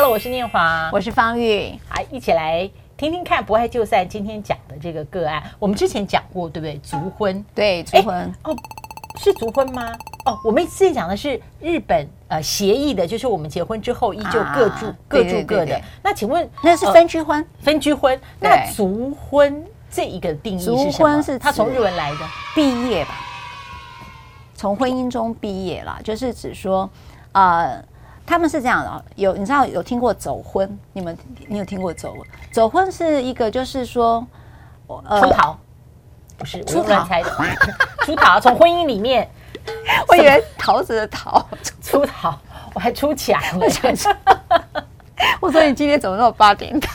Hello，我是念华，我是方玉，好一起来听听看，不爱就散。今天讲的这个个案，我们之前讲过，对不对？族婚，对，族婚哦，是族婚吗？哦，我们之前讲的是日本呃协议的，就是我们结婚之后依旧各住、啊、各住各的。对对对对，那请问那是分居婚？呃、分居婚？那族婚这一个定义是什么？族婚是它从日文来的毕业吧？从婚姻中毕业了，就是指说，呃，他们是这样的，有你知道有听过走婚？你们你有听过走婚？走婚是一个就是说，呃，出逃，不是出逃猜的，出逃从婚姻里面，我以为桃子的桃出逃，我还出墙了，我说你今天怎么那么八点档？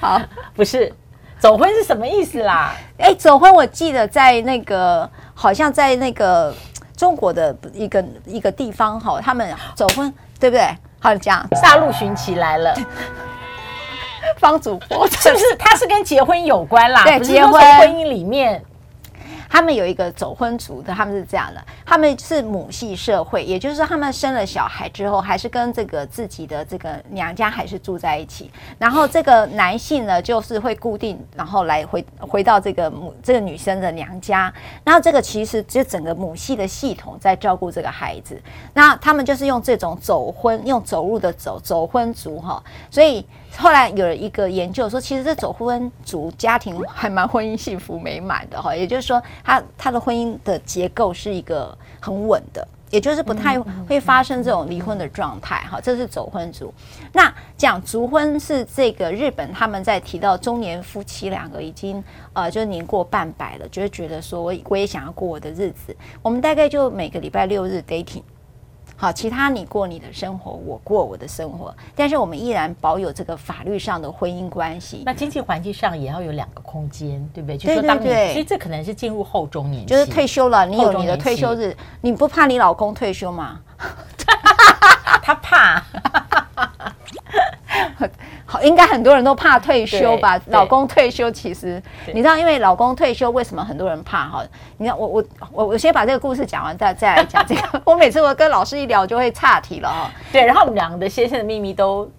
好，不是走婚是什么意思啦？哎，走婚我记得在那个。好像在那个中国的一个一个地方哈，他们走婚，对不对？好像讲大陆寻奇来了，方主播 是不是？他是跟结婚有关啦？对，结婚婚姻里面。他们有一个走婚族的，他们是这样的，他们是母系社会，也就是说，他们生了小孩之后，还是跟这个自己的这个娘家还是住在一起。然后这个男性呢，就是会固定，然后来回回到这个母这个女生的娘家。然后这个其实就整个母系的系统在照顾这个孩子。那他们就是用这种走婚，用走路的走走婚族哈，所以。后来有了一个研究说，其实这走婚族家庭还蛮婚姻幸福美满的哈，也就是说，他他的婚姻的结构是一个很稳的，也就是不太会发生这种离婚的状态哈。这是走婚族。那讲族婚是这个日本他们在提到中年夫妻两个已经呃就年过半百了，就会觉得说我我也想要过我的日子，我们大概就每个礼拜六日 dating。好，其他你过你的生活，我过我的生活，但是我们依然保有这个法律上的婚姻关系。那经济环境上也要有两个空间，对不对？就是说当你，对对对，其实这可能是进入后中年，就是退休了，你有你的退休日，你不怕你老公退休吗？他怕。好，应该很多人都怕退休吧？老公退休，其实你知道，因为老公退休，为什么很多人怕？哈，你看，我我我我先把这个故事讲完，再再来讲这个。我每次我跟老师一聊，就会岔题了哈。对，然后我们两个的先生的秘密都。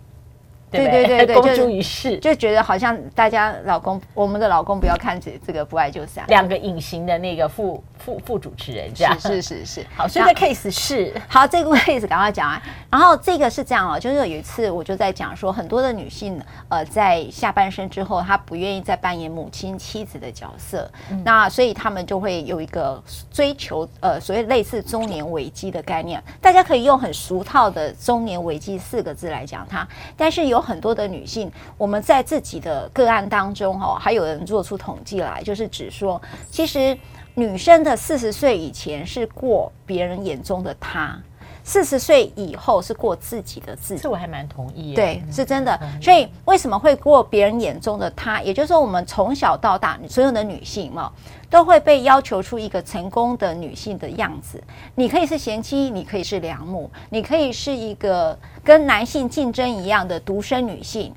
对对？对对，公诸于世，就觉得好像大家老公，我们的老公不要看这这个不爱就散，两个隐形的那个副副副主持人这样，是是是是，好，所以这 case 是。好，这个 case 赶快讲完。然后这个是这样哦，就是有一次我就在讲说，很多的女性呃在下半生之后，她不愿意再扮演母亲妻子的角色，嗯、那所以他们就会有一个追求呃所谓类似中年危机的概念，大家可以用很俗套的中年危机四个字来讲它，但是有。很多的女性，我们在自己的个案当中，哈，还有人做出统计来，就是指说，其实女生的四十岁以前是过别人眼中的她，四十岁以后是过自己的自己。这我还蛮同意，对，是真的。所以为什么会过别人眼中的她？也就是说，我们从小到大，所有的女性嘛。都会被要求出一个成功的女性的样子。你可以是贤妻，你可以是良母，你可以是一个跟男性竞争一样的独生女性。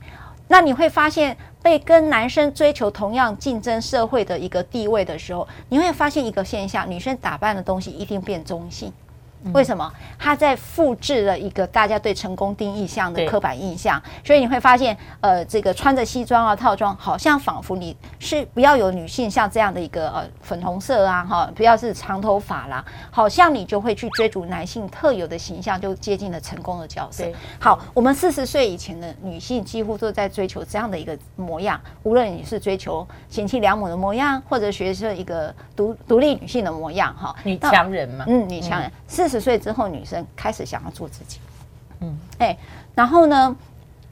那你会发现，被跟男生追求同样竞争社会的一个地位的时候，你会发现一个现象：女生打扮的东西一定变中性。为什么？他在复制了一个大家对成功定义项的刻板印象，所以你会发现，呃，这个穿着西装啊、套装，好像仿佛你是不要有女性像这样的一个呃粉红色啊，哈，不要是长头发啦，好像你就会去追逐男性特有的形象，就接近了成功的角色。好，我们四十岁以前的女性几乎都在追求这样的一个模样，无论你是追求贤妻良母的模样，或者学生一个独独立女性的模样，哈，女强人嘛，嗯，女强人。四十。十岁之后，女生开始想要做自己，嗯，哎，然后呢，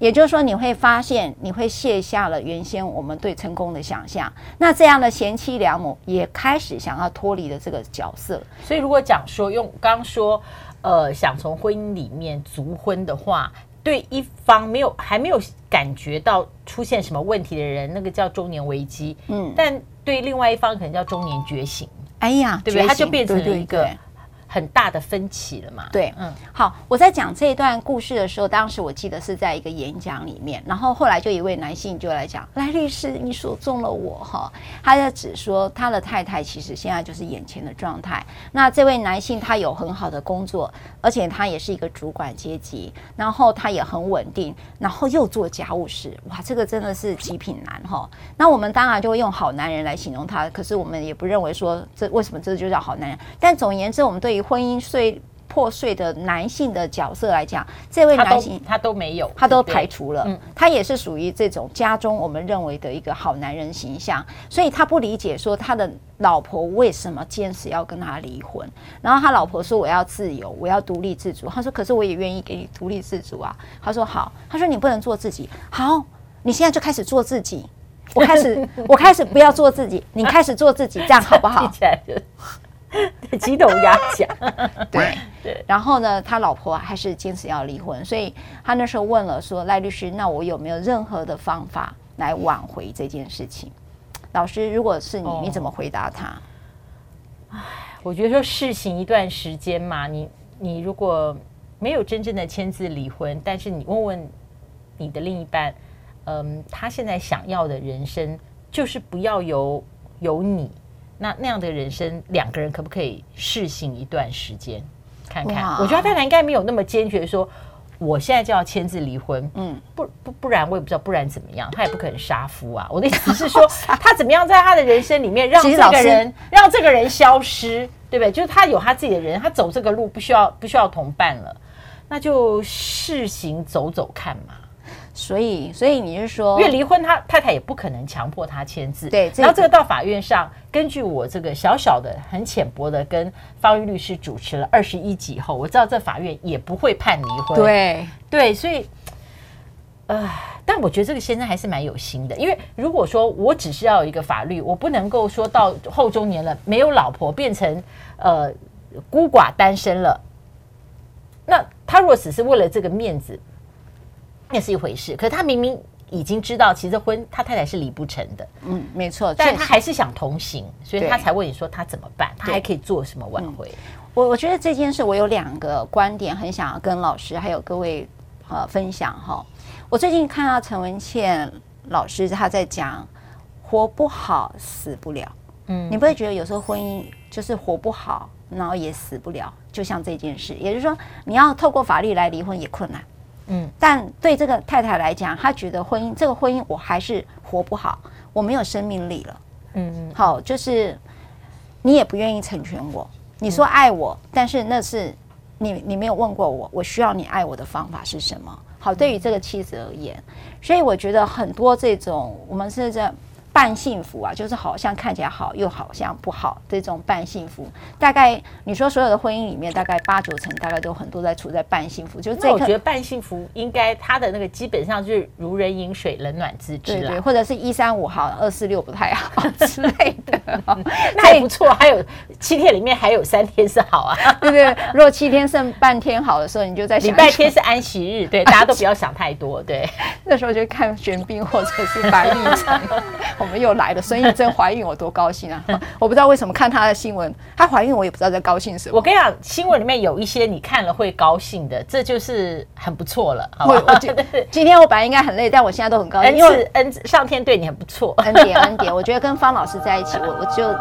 也就是说，你会发现，你会卸下了原先我们对成功的想象。那这样的贤妻良母也开始想要脱离了这个角色。所以，如果讲说用刚刚说，呃，想从婚姻里面足婚的话，对一方没有还没有感觉到出现什么问题的人，那个叫中年危机，嗯，但对另外一方可能叫中年觉醒。哎呀，对不对？他就变成了一个。很大的分歧了嘛。对，嗯，好，我在讲这一段故事的时候，当时我记得是在一个演讲里面，然后后来就一位男性就来讲，来律师，你说中了我哈，他在指说他的太太其实现在就是眼前的状态。那这位男性他有很好的工作，而且他也是一个主管阶级，然后他也很稳定，然后又做家务事，哇，这个真的是极品男哈。那我们当然就会用好男人来形容他，可是我们也不认为说这为什么这就叫好男人，但总而言之，我们对于婚姻碎破碎的男性的角色来讲，这位男性他都，没有，他都排除了。嗯，他也是属于这种家中我们认为的一个好男人形象，所以他不理解说他的老婆为什么坚持要跟他离婚。然后他老婆说：“我要自由，我要独立自主。”他说：“可是我也愿意给你独立自主啊。”他说：“好。”他说：“你不能做自己。”好，你现在就开始做自己。我开始，我开始不要做自己，你开始做自己，这样好不好？鸡同鸭讲，对对。然后呢，他老婆还是坚持要离婚，所以他那时候问了说：“赖律师，那我有没有任何的方法来挽回这件事情？”老师，如果是你，你怎么回答他？哎，我觉得说试行一段时间嘛，你你如果没有真正的签字离婚，但是你问问你的另一半，嗯，他现在想要的人生就是不要有有你。那那样的人生，两个人可不可以试行一段时间，看看？我觉得太太应该没有那么坚决，说我现在就要签字离婚。嗯，不不不然我也不知道，不然怎么样？他也不可能杀夫啊！我的意思是 说，他怎么样在他的人生里面让这个人让这个人消失，对不对？就是他有他自己的人，他走这个路不需要不需要同伴了，那就试行走走看嘛。所以，所以你是说，因为离婚，他太太也不可能强迫他签字。对，然后这个到法院上，根据我这个小小的、很浅薄的，跟方玉律师主持了二十一集后，我知道这法院也不会判离婚。对，对，所以，呃，但我觉得这个先生还是蛮有心的，因为如果说我只是要有一个法律，我不能够说到后中年了没有老婆，变成呃孤寡单身了，那他如果只是为了这个面子。那是一回事，可是他明明已经知道，其实婚他太太是离不成的。嗯，没错，但他还是想同行，所以他才问你说他怎么办，他还可以做什么挽回？嗯、我我觉得这件事我有两个观点，很想要跟老师还有各位呃分享哈。我最近看到陈文茜老师他在讲活不好死不了，嗯，你不会觉得有时候婚姻就是活不好，然后也死不了，就像这件事，也就是说你要透过法律来离婚也困难。嗯，但对这个太太来讲，她觉得婚姻这个婚姻我还是活不好，我没有生命力了。嗯嗯，好，就是你也不愿意成全我，你说爱我，但是那是你你没有问过我，我需要你爱我的方法是什么？好，对于这个妻子而言，所以我觉得很多这种我们是在。半幸福啊，就是好像看起来好，又好像不好这种半幸福。大概你说所有的婚姻里面，大概八九成大概都很多在处在半幸福。就是这个，我觉得半幸福应该它的那个基本上就是如人饮水，冷暖自知。对对，或者是一三五好，二四六不太好之类的。那也不错，还有七天里面还有三天是好啊，对不对？如果七天剩半天好的时候，你就在想礼拜天是安息日，对，大家都不要想太多。对，那时候就看玄彬或者是白玉成。我们又来了，孙艺珍怀孕，我多高兴啊！我不知道为什么看她的新闻，她怀孕我也不知道在高兴什么。我跟你讲，新闻里面有一些你看了会高兴的，这就是很不错了。好我觉得 今天我本来应该很累，但我现在都很高兴，因为恩上天对你很不错，恩典恩典。我觉得跟方老师在一起，我我就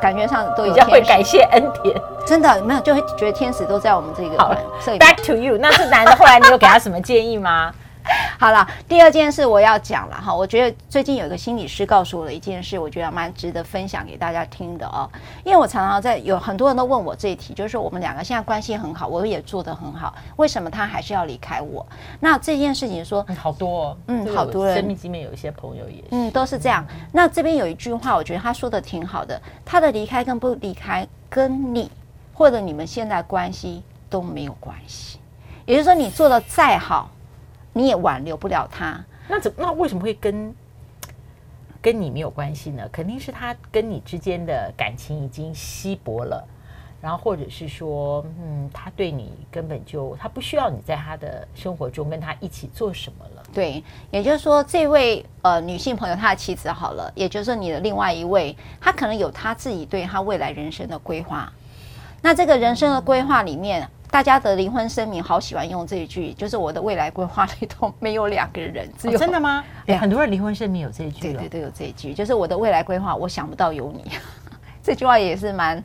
感觉上都有比较会感谢恩典，真的没有就会觉得天使都在我们这个。好，Back to you，那是男的，后来你有给他什么建议吗？好了，第二件事我要讲了哈。我觉得最近有一个心理师告诉我的一件事，我觉得蛮值得分享给大家听的哦。因为我常常在有很多人都问我这一题，就是说我们两个现在关系很好，我也做得很好，为什么他还是要离开我？那这件事情说，嗯、好多哦，嗯，好多人，生命里面有一些朋友也是，嗯，都是这样。那这边有一句话，我觉得他说的挺好的，他的离开跟不离开跟你或者你们现在关系都没有关系，也就是说你做的再好。你也挽留不了他，那怎那为什么会跟跟你没有关系呢？肯定是他跟你之间的感情已经稀薄了，然后或者是说，嗯，他对你根本就他不需要你在他的生活中跟他一起做什么了。对，也就是说，这位呃女性朋友她的妻子好了，也就是说你的另外一位，他可能有他自己对他未来人生的规划。那这个人生的规划里面，大家的离婚声明好喜欢用这一句，就是我的未来规划里头没有两个人，只有、哦、真的吗？很多人离婚声明有这一句，对对对，有这一句，就是我的未来规划，我想不到有你。这句话也是蛮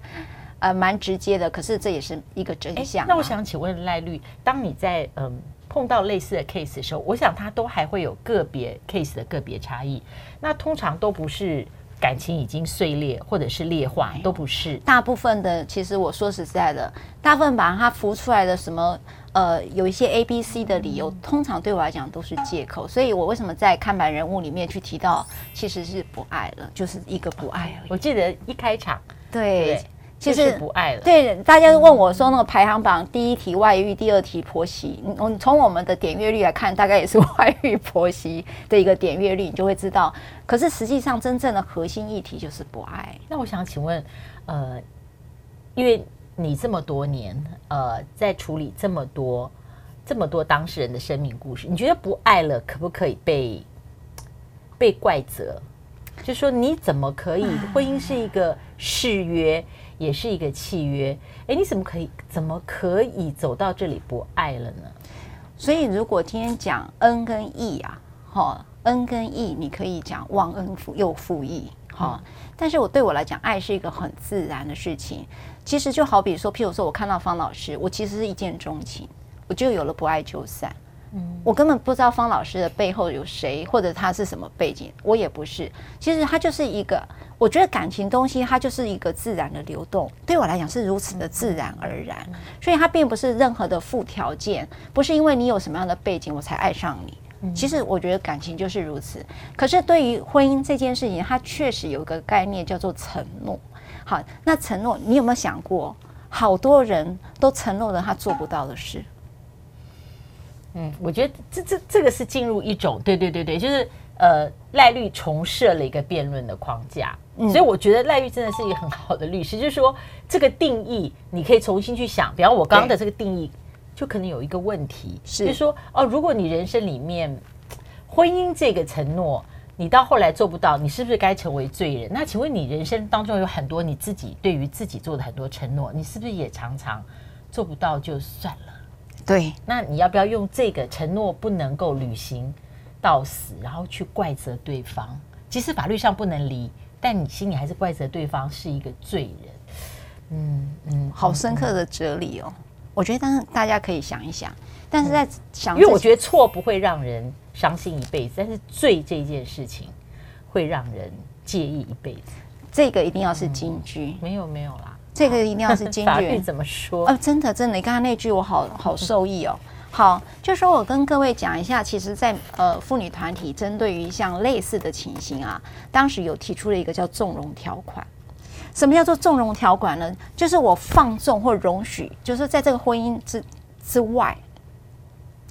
呃蛮直接的，可是这也是一个真相、啊。那我想请问赖律，当你在嗯碰到类似的 case 的时候，我想它都还会有个别 case 的个别差异，那通常都不是。感情已经碎裂，或者是裂化，都不是。大部分的，其实我说实在的，大部分把它浮出来的什么，呃，有一些 A、B、C 的理由，通常对我来讲都是借口。所以我为什么在看板人物里面去提到，其实是不爱了，就是一个不爱而已。我记得一开场，对。对其实不爱了。对，大家都问我说，那个排行榜第一题外遇，第二题婆媳。嗯从我们的点阅率来看，大概也是外遇婆媳的一个点阅率，你就会知道。可是实际上，真正的核心议题就是不爱。那我想请问，呃，因为你这么多年，呃，在处理这么多这么多当事人的生命故事，你觉得不爱了可不可以被被怪责？就说你怎么可以？婚姻是一个誓约。也是一个契约，哎，你怎么可以怎么可以走到这里不爱了呢？所以如果今天讲恩跟义啊，哈，恩跟义，你可以讲忘恩负又负义，哈。但是我对我来讲，爱是一个很自然的事情。其实就好比说，譬如说我看到方老师，我其实是一见钟情，我就有了不爱就散。嗯，我根本不知道方老师的背后有谁，或者他是什么背景，我也不是。其实他就是一个。我觉得感情东西，它就是一个自然的流动，对我来讲是如此的自然而然，所以它并不是任何的附条件，不是因为你有什么样的背景我才爱上你。其实我觉得感情就是如此。可是对于婚姻这件事情，它确实有一个概念叫做承诺。好，那承诺你有没有想过，好多人都承诺了他做不到的事？嗯，我觉得这这这个是进入一种，对对对对，就是。呃，赖律重设了一个辩论的框架，嗯、所以我觉得赖律真的是一个很好的律师。就是说，这个定义你可以重新去想。比方我刚刚的这个定义，就可能有一个问题，是就是说，哦，如果你人生里面婚姻这个承诺，你到后来做不到，你是不是该成为罪人？那请问你人生当中有很多你自己对于自己做的很多承诺，你是不是也常常做不到就算了？对，那你要不要用这个承诺不能够履行到死，然后去怪责对方，即使法律上不能离，但你心里还是怪责对方是一个罪人。嗯嗯，好深刻的哲理哦。我觉得，当然大家可以想一想，但是在想，因为我觉得错不会让人伤心一辈子，但是罪这件事情会让人介意一辈子。这个一定要是金句。没有没有啦，这个一定要是金句。法律怎么说？哦，真的真的，你刚刚那句我好好受益哦。好，就说我跟各位讲一下，其实在，在呃妇女团体针对于像类似的情形啊，当时有提出了一个叫纵容条款。什么叫做纵容条款呢？就是我放纵或容许，就是在这个婚姻之之外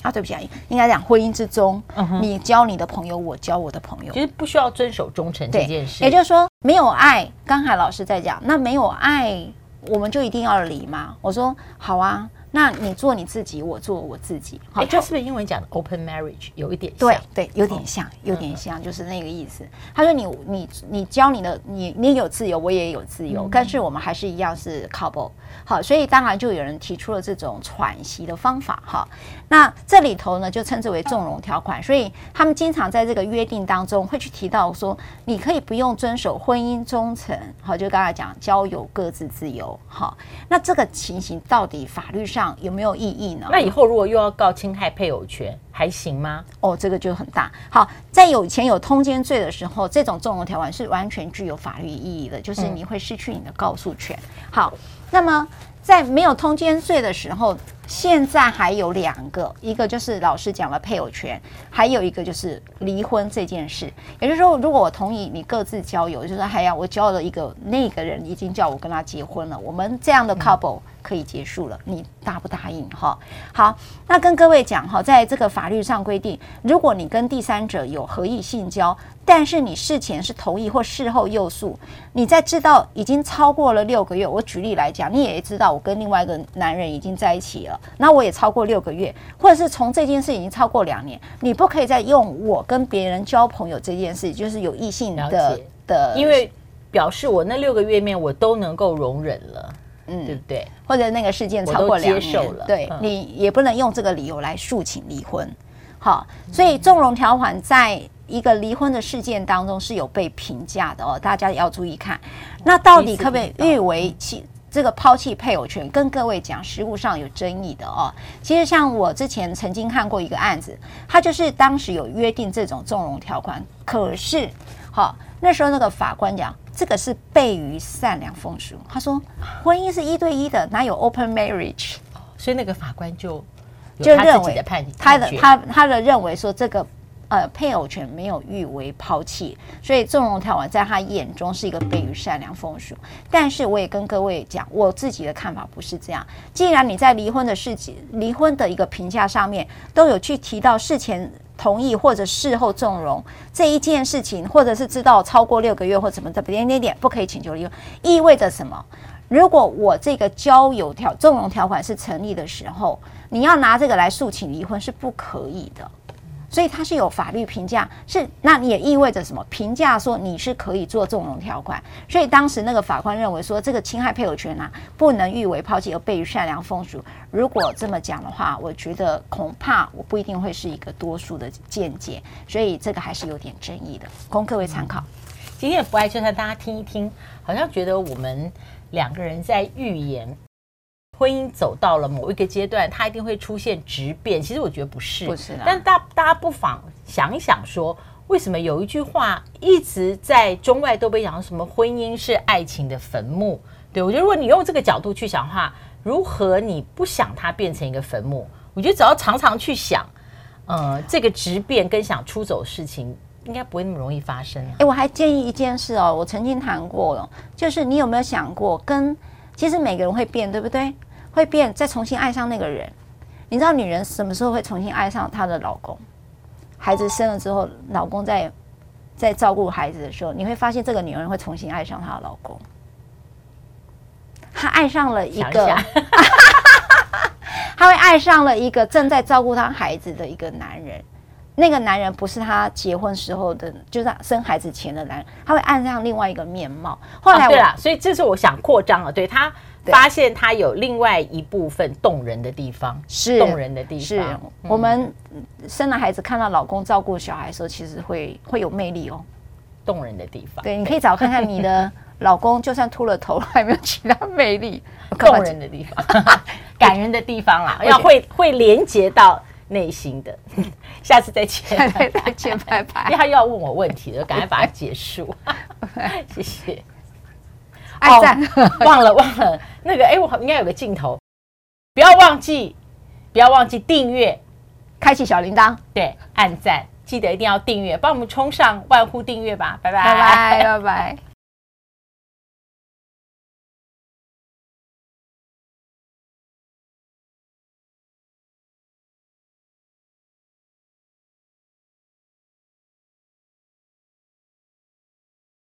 啊，对不起啊，应该讲婚姻之中，嗯，你交你的朋友，我交我的朋友，其实不需要遵守忠诚这件事。也就是说，没有爱，刚才老师在讲，那没有爱，我们就一定要离吗？我说好啊。那你做你自己，我做我自己，好，欸、这是不是英文讲的 open marriage 有一点像？对对，有点像，有点像，就是那个意思。他说你你你教你的，你你有自由，我也有自由，但是我们还是一样是 couple。好，所以当然就有人提出了这种喘息的方法哈。那这里头呢，就称之为纵容条款。所以他们经常在这个约定当中会去提到说，你可以不用遵守婚姻忠诚。好，就刚才讲交友各自自由。好，那这个情形到底法律上有没有意义呢？那以后如果又要告侵害配偶权，还行吗？哦，这个就很大。好，在有钱有通奸罪的时候，这种纵容条款是完全具有法律意义的，就是你会失去你的告诉权。好。那么，在没有通奸罪的时候，现在还有两个，一个就是老师讲了配偶权，还有一个就是离婚这件事。也就是说，如果我同意你各自交友，就是还要我交了一个那个人已经叫我跟他结婚了，我们这样的 couple 可以结束了，你答不答应？哈，好，那跟各位讲哈，在这个法律上规定，如果你跟第三者有合意性交，但是你事前是同意或事后诱诉，你在知道已经超过了六个月，我举例来讲，你也知道我跟另外一个男人已经在一起了，那我也超过六个月，或者是从这件事已经超过两年，你不可以再用我跟别人交朋友这件事，就是有异性的的，因为表示我那六个月面我都能够容忍了。嗯，对不对？或者那个事件超过两年，对、嗯、你也不能用这个理由来诉请离婚。好，所以纵容条款在一个离婚的事件当中是有被评价的哦，大家也要注意看。那到底可不可以誉为弃这个抛弃配偶权？跟各位讲，实务上有争议的哦。其实像我之前曾经看过一个案子，他就是当时有约定这种纵容条款，可是好那时候那个法官讲。这个是悖于善良风俗。他说，婚姻是一对一的，哪有 open marriage？所以那个法官就就认为他的他他的认为说，这个呃配偶权没有誉为抛弃，所以纵容条款在他眼中是一个悖于善良风俗。但是我也跟各位讲，我自己的看法不是这样。既然你在离婚的事情、离婚的一个评价上面都有去提到事前。同意或者事后纵容这一件事情，或者是知道超过六个月或怎么的点点点不可以请求离婚，意味着什么？如果我这个交友条纵容条款是成立的时候，你要拿这个来诉请离婚是不可以的。所以它是有法律评价，是那你也意味着什么？评价说你是可以做纵容条款，所以当时那个法官认为说这个侵害配偶权啊，不能誉为抛弃而悖于善良风俗。如果这么讲的话，我觉得恐怕我不一定会是一个多数的见解，所以这个还是有点争议的，供各位参考。今天的不爱就算大家听一听，好像觉得我们两个人在预言。婚姻走到了某一个阶段，它一定会出现质变。其实我觉得不是，不是的。但大大家不妨想一想说，为什么有一句话一直在中外都被讲什么婚姻是爱情的坟墓？对，我觉得如果你用这个角度去想的话，如何你不想它变成一个坟墓？我觉得只要常常去想，呃，这个质变跟想出走的事情，应该不会那么容易发生。哎，我还建议一件事哦，我曾经谈过了，就是你有没有想过跟。其实每个人会变，对不对？会变，再重新爱上那个人。你知道女人什么时候会重新爱上她的老公？孩子生了之后，老公在在照顾孩子的时候，你会发现这个女人会重新爱上她的老公。她爱上了一个，她会爱上了一个正在照顾她孩子的一个男人。那个男人不是他结婚时候的，就是生孩子前的男人，他会按上另外一个面貌。后来、哦、对了，所以这是我想扩张了。对他发现他有另外一部分动人的地方，是动人的地方。是、嗯、我们生了孩子，看到老公照顾小孩的时候，其实会会有魅力哦，动人的地方。对，你可以找看看你的老公，就算秃了头，还有没有其他魅力？动人的地方，感人的地方啦，要会会连接到。内心的，下次再见，再见，拜拜。因为他又要问我问题了，赶快把它结束。谢谢。按赞，忘了忘了那个，哎，我应该有个镜头，不要忘记，不要忘记订阅，开启小铃铛，对，按赞，记得一定要订阅，帮我们冲上万户订阅吧，拜拜，拜拜，拜拜。